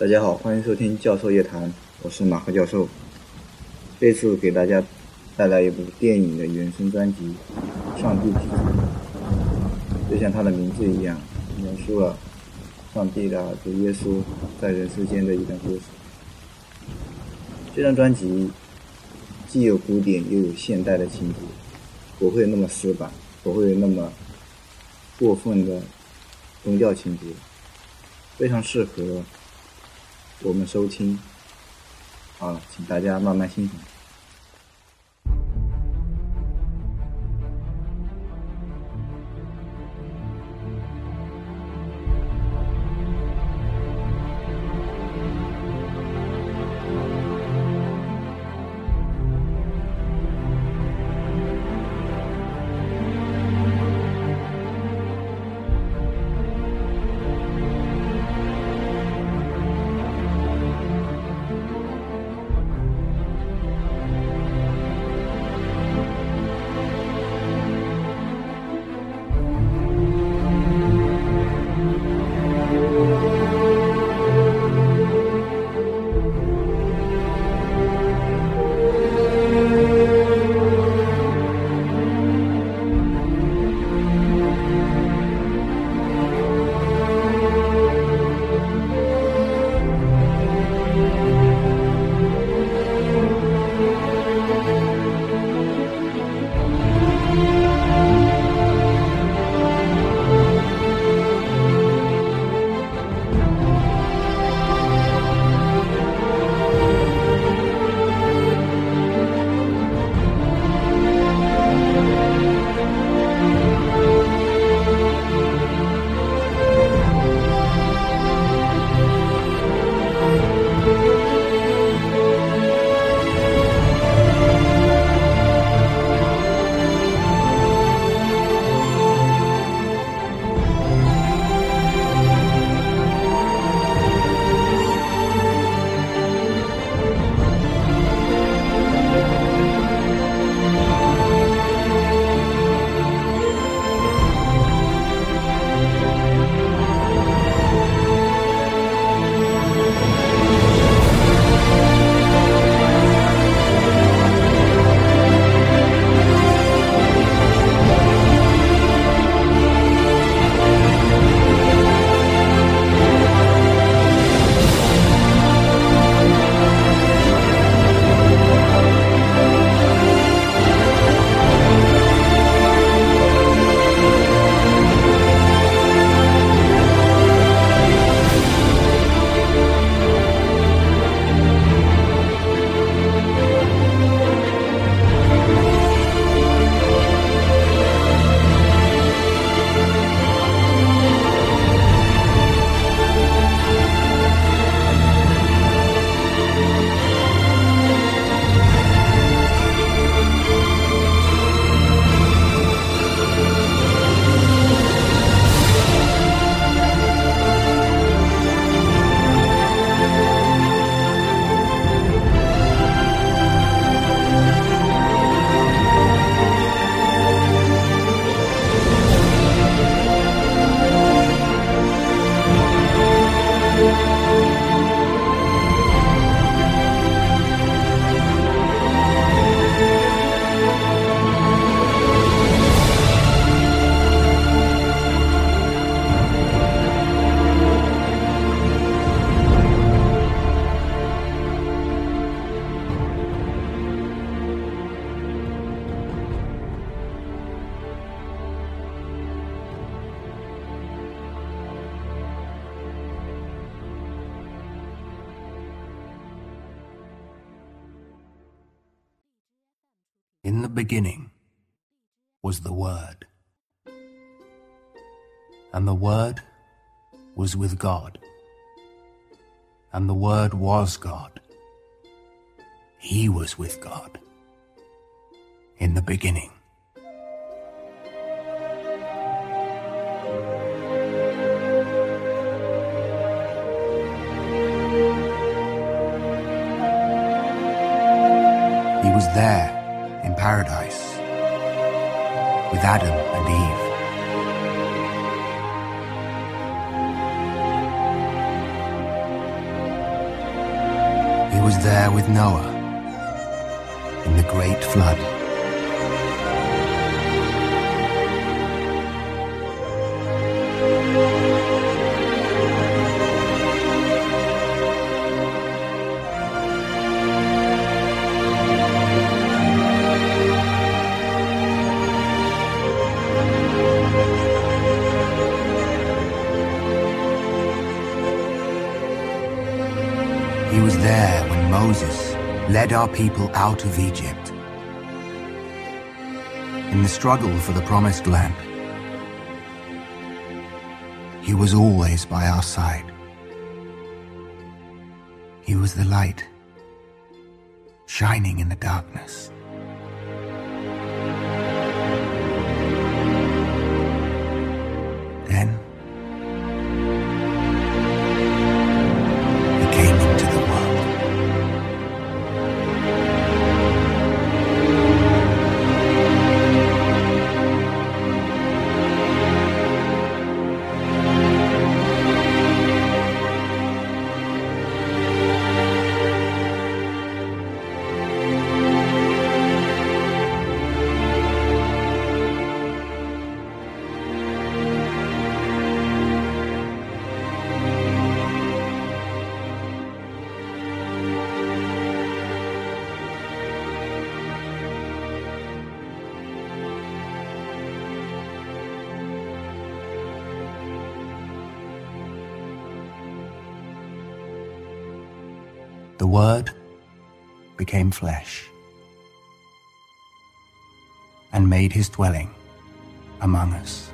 大家好，欢迎收听教授夜谈，我是马赫教授。这次给大家带来一部电影的原声专辑《上帝之子》，就像它的名字一样，描述了上帝的儿子耶稣在人世间的一段故事。这张专辑既有古典又有现代的情节，不会那么死板，不会那么过分的宗教情节。非常适合我们收听，啊，请大家慢慢欣赏。Beginning was the Word. And the Word was with God. And the Word was God. He was with God. In the beginning. He was there paradise with Adam and Eve. He was there with Noah in the great flood. Moses led our people out of Egypt. In the struggle for the promised land, he was always by our side. He was the light, shining in the darkness. Word became flesh and made his dwelling among us.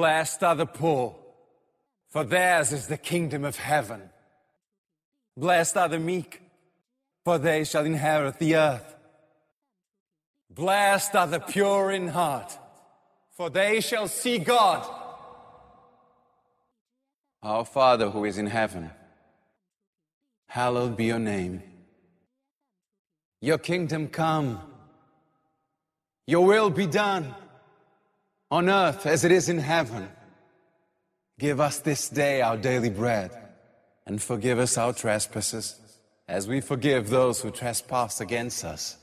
Blessed are the poor, for theirs is the kingdom of heaven. Blessed are the meek, for they shall inherit the earth. Blessed are the pure in heart, for they shall see God. Our Father who is in heaven, hallowed be your name. Your kingdom come, your will be done on earth as it is in heaven. Give us this day our daily bread, and forgive us our trespasses, as we forgive those who trespass against us.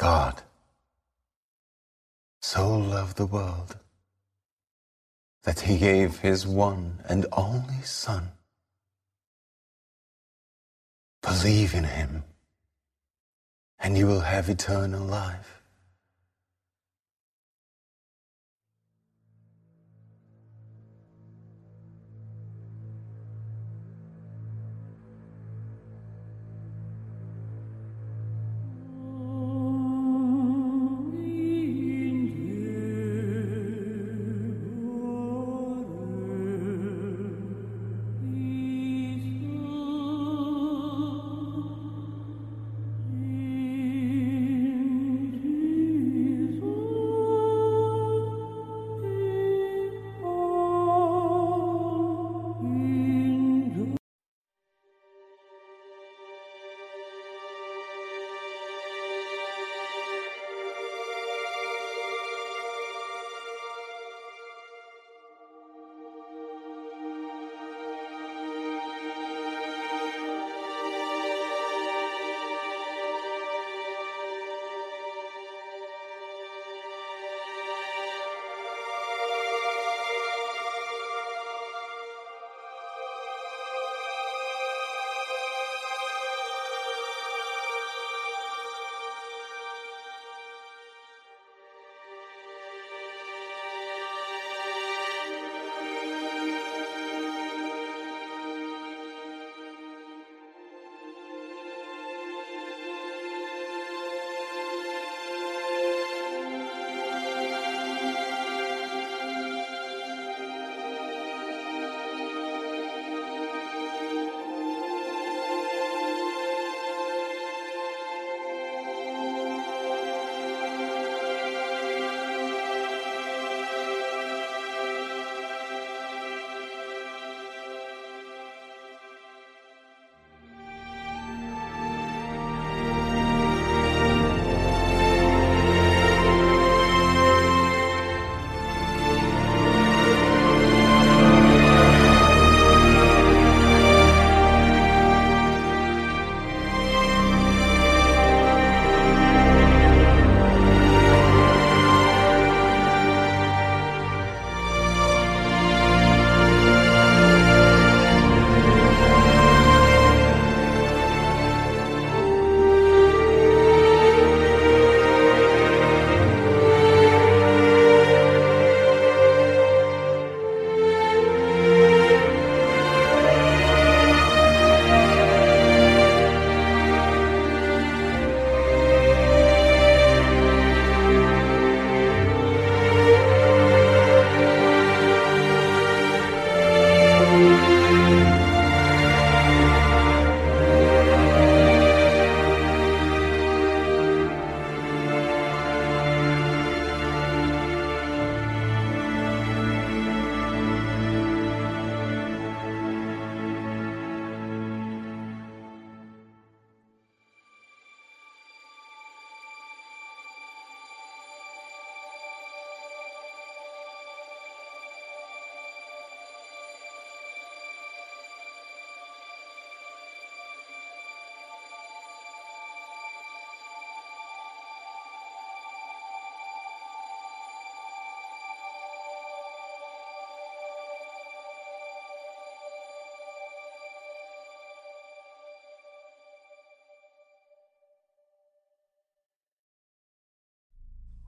God so loved the world that he gave his one and only Son. Believe in him, and you will have eternal life.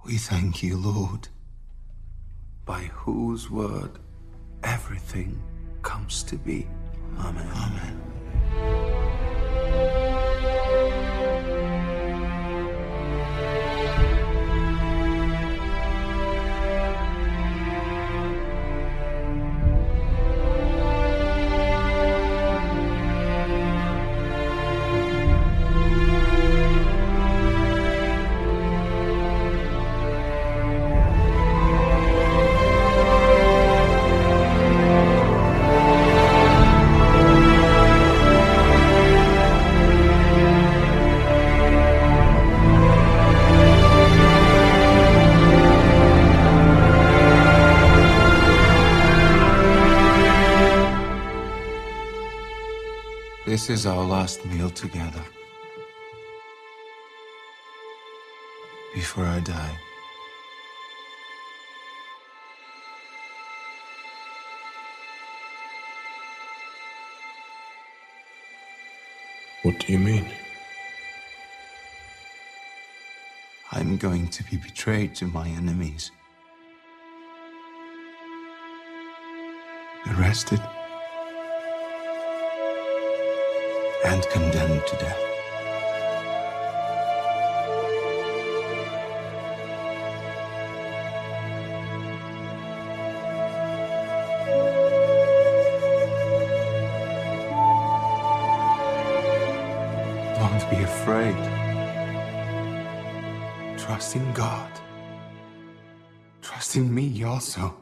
We thank you, Lord, by whose word everything comes to be. Amen. Amen. This is our last meal together. Before I die. What do you mean? I'm going to be betrayed to my enemies. Arrested. And condemned to death. Don't be afraid. Trust in God. Trust in me also.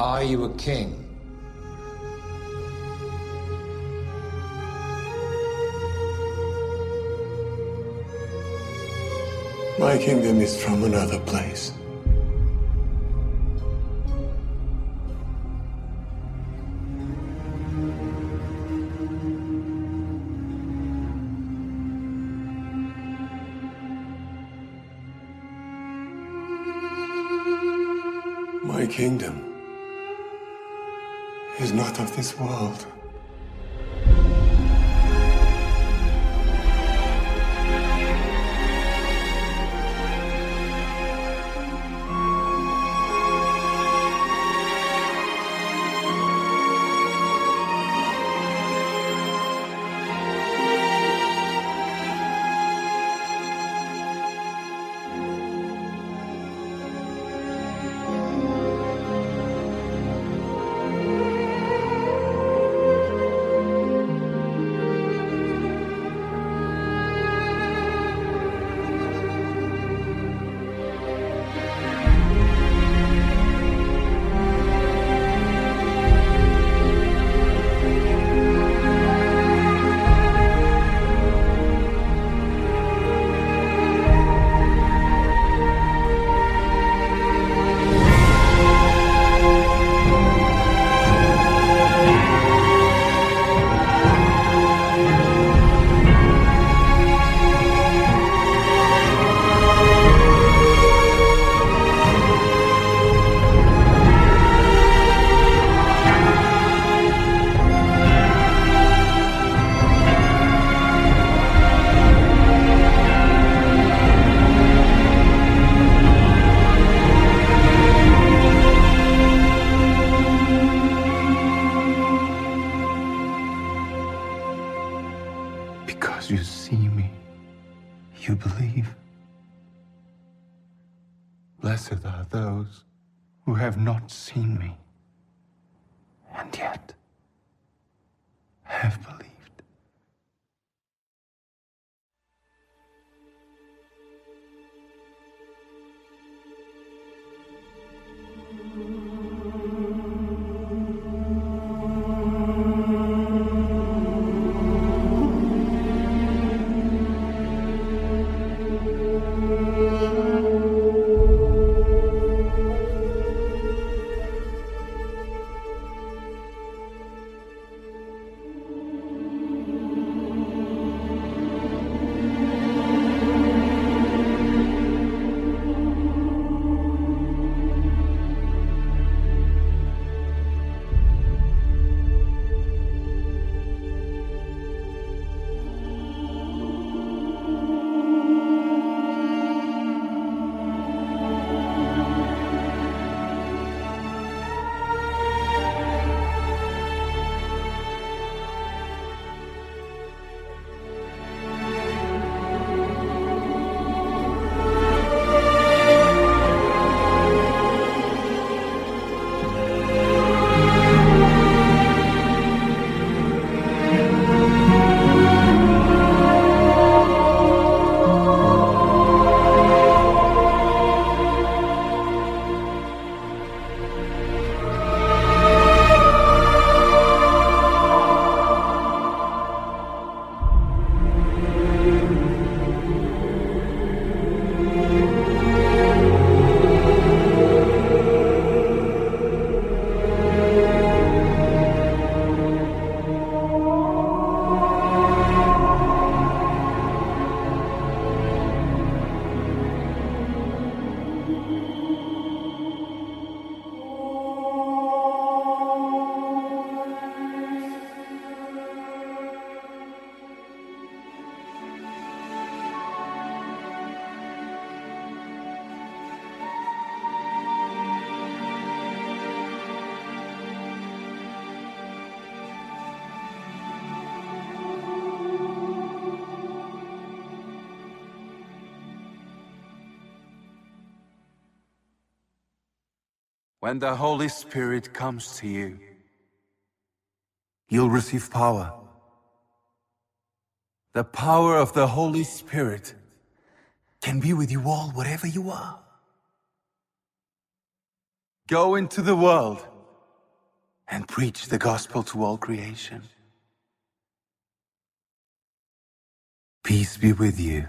Are you a king? My kingdom is from another place. My kingdom not of this world. Blessed are those who have not seen me, and yet have believed. When the Holy Spirit comes to you, you'll receive power. The power of the Holy Spirit can be with you all wherever you are. Go into the world and preach the gospel to all creation. Peace be with you.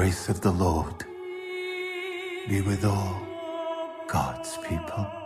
Grace of the Lord be with all God's people.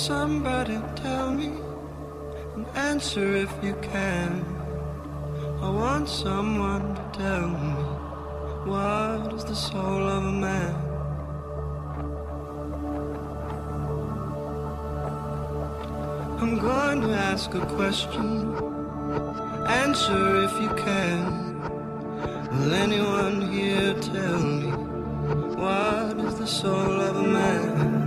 somebody tell me and answer if you can. I want someone to tell me what is the soul of a man. I'm going to ask a question, answer if you can. Will anyone here tell me what is the soul of a man?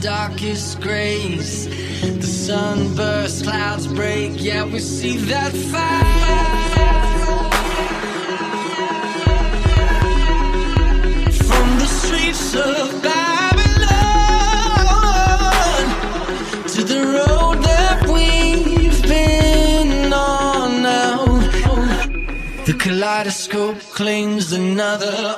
darkest grace, The sun bursts, clouds break, yeah, we see that fire. From the streets of Babylon to the road that we've been on now. The kaleidoscope claims another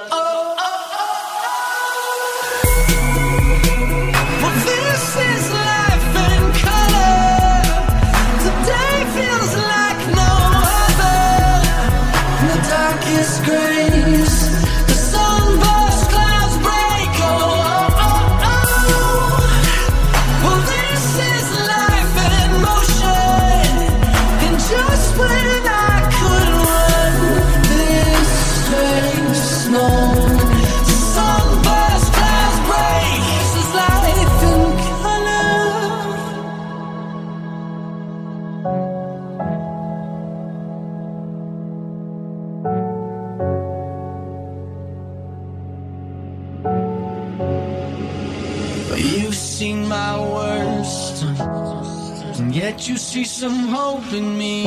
some hope in me.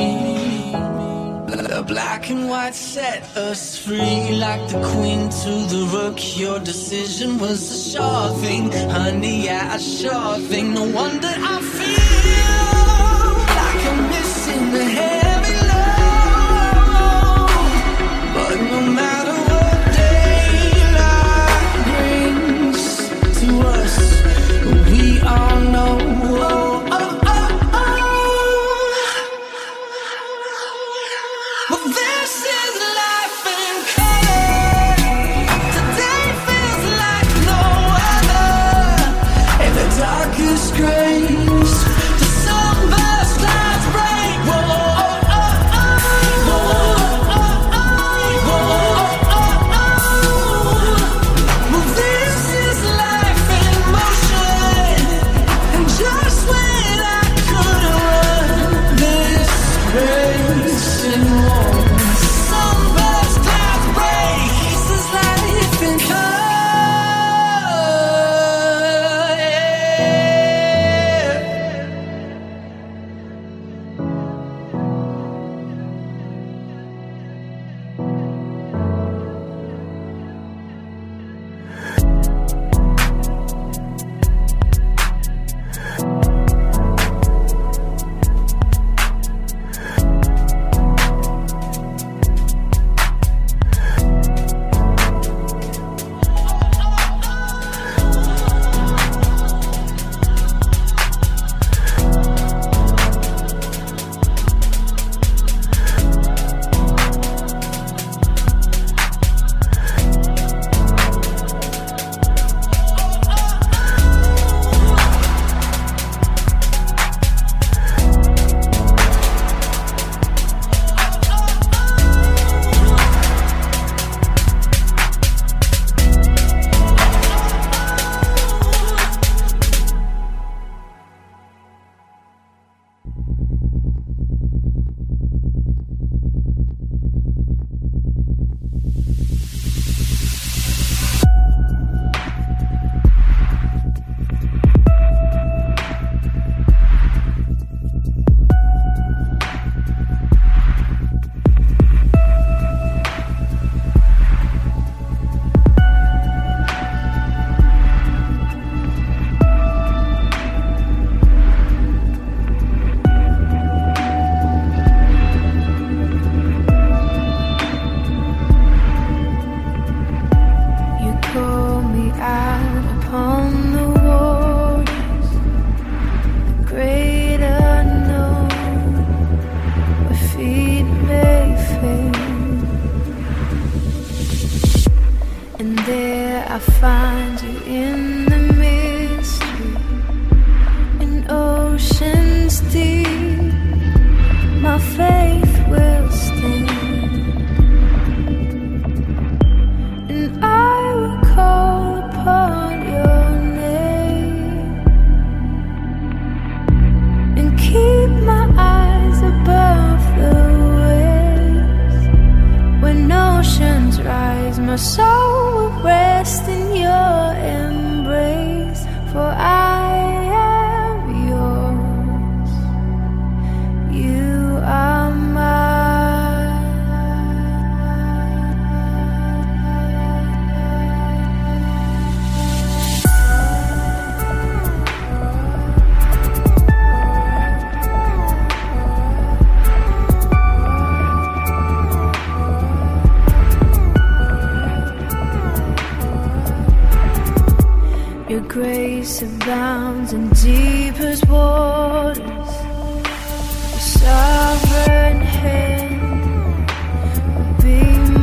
The black and white set us free like the queen to the rook. Your decision was a sure thing, honey. Yeah, a sure thing. No wonder I feel like I'm missing the head. soul will rest in your embrace, for I. Your grace abounds in deepest waters. Your sovereign hand be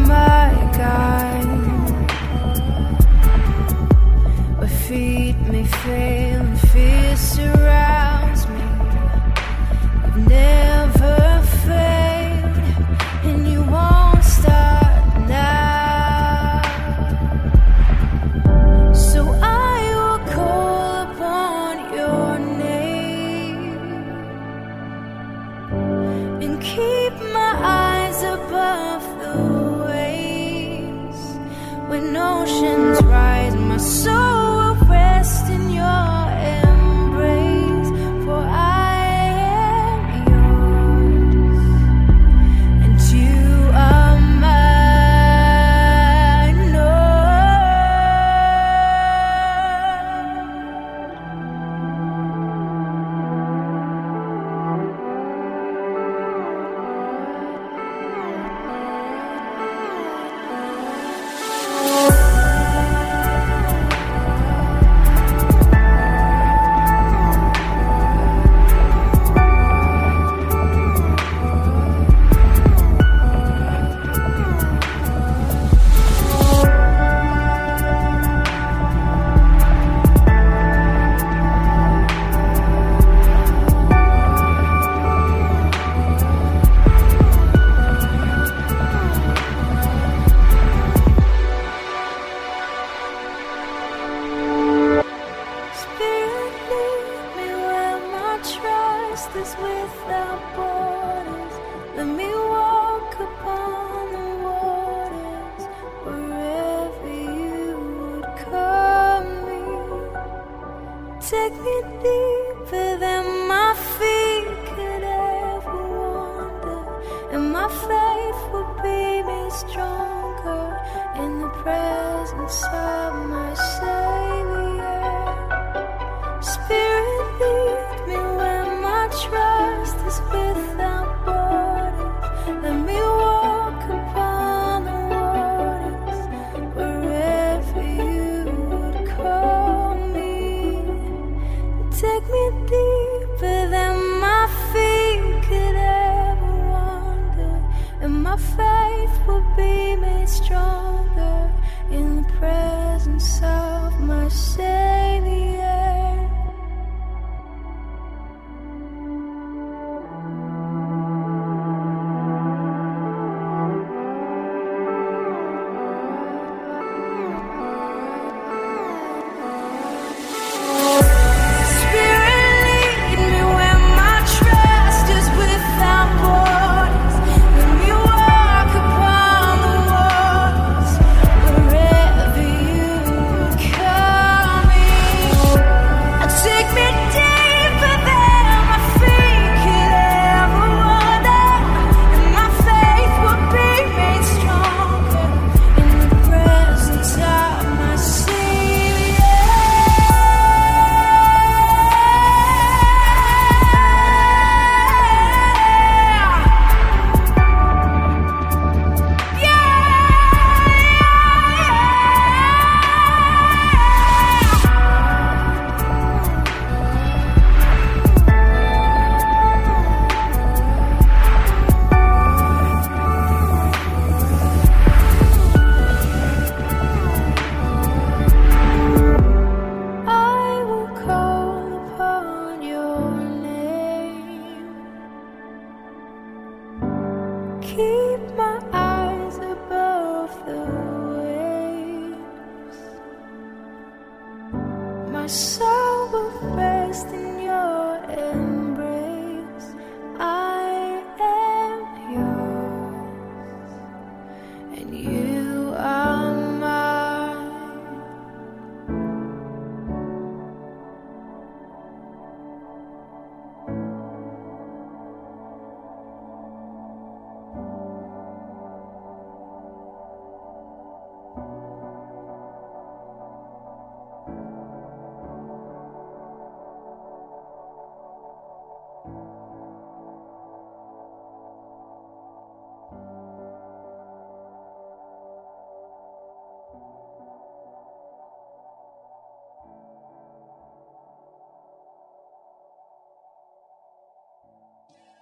my.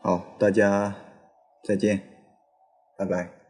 好，大家再见，拜拜。